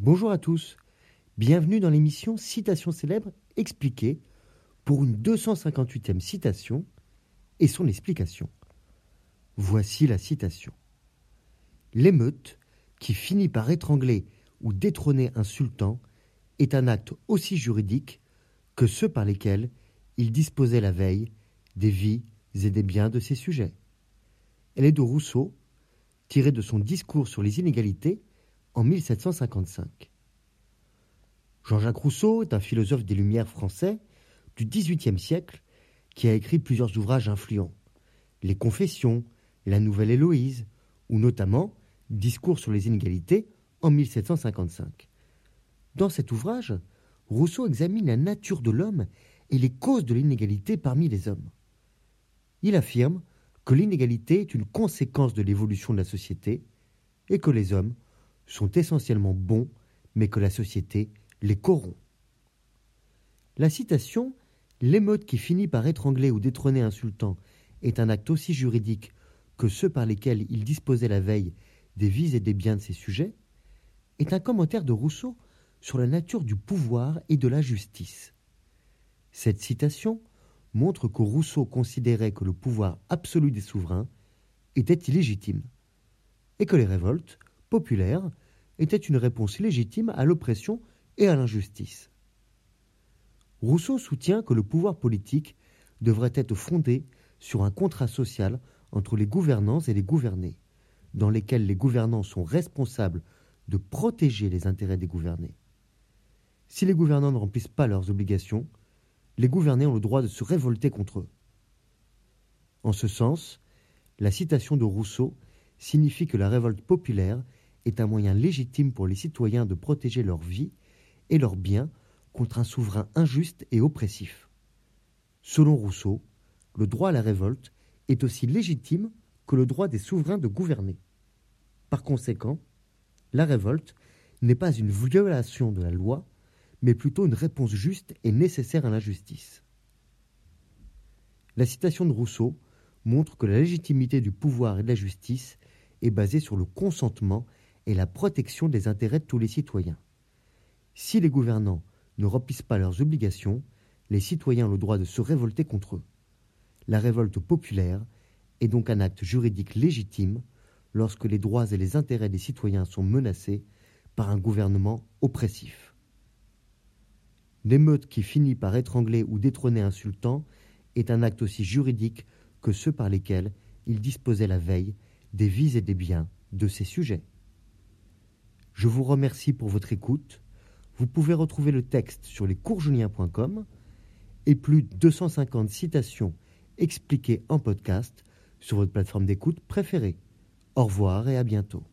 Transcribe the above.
Bonjour à tous, bienvenue dans l'émission Citation célèbre expliquée pour une 258e citation et son explication. Voici la citation. L'émeute, qui finit par étrangler ou détrôner un sultan, est un acte aussi juridique que ceux par lesquels il disposait la veille des vies et des biens de ses sujets. Elle est de Rousseau, tirée de son discours sur les inégalités en 1755. Jean-Jacques Rousseau est un philosophe des Lumières français du XVIIIe siècle qui a écrit plusieurs ouvrages influents. Les Confessions, La Nouvelle Héloïse, ou notamment Discours sur les inégalités en 1755. Dans cet ouvrage, Rousseau examine la nature de l'homme et les causes de l'inégalité parmi les hommes. Il affirme que l'inégalité est une conséquence de l'évolution de la société et que les hommes sont essentiellement bons, mais que la société les corrompt. La citation L'émeute qui finit par étrangler ou détrôner un sultan est un acte aussi juridique que ceux par lesquels il disposait la veille des vies et des biens de ses sujets est un commentaire de Rousseau sur la nature du pouvoir et de la justice. Cette citation montre que Rousseau considérait que le pouvoir absolu des souverains était illégitime, et que les révoltes étaient une réponse légitime à l'oppression et à l'injustice. Rousseau soutient que le pouvoir politique devrait être fondé sur un contrat social entre les gouvernants et les gouvernés, dans lesquels les gouvernants sont responsables de protéger les intérêts des gouvernés. Si les gouvernants ne remplissent pas leurs obligations, les gouvernés ont le droit de se révolter contre eux. En ce sens, la citation de Rousseau signifie que la révolte populaire est un moyen légitime pour les citoyens de protéger leur vie et leurs biens contre un souverain injuste et oppressif. Selon Rousseau, le droit à la révolte est aussi légitime que le droit des souverains de gouverner. Par conséquent, la révolte n'est pas une violation de la loi, mais plutôt une réponse juste et nécessaire à l'injustice. La citation de Rousseau montre que la légitimité du pouvoir et de la justice est basée sur le consentement et la protection des intérêts de tous les citoyens. Si les gouvernants ne remplissent pas leurs obligations, les citoyens ont le droit de se révolter contre eux. La révolte populaire est donc un acte juridique légitime lorsque les droits et les intérêts des citoyens sont menacés par un gouvernement oppressif. L'émeute qui finit par étrangler ou détrôner un sultan est un acte aussi juridique que ceux par lesquels il disposait la veille des vies et des biens de ses sujets. Je vous remercie pour votre écoute. Vous pouvez retrouver le texte sur lescoursjulien.com et plus de 250 citations expliquées en podcast sur votre plateforme d'écoute préférée. Au revoir et à bientôt.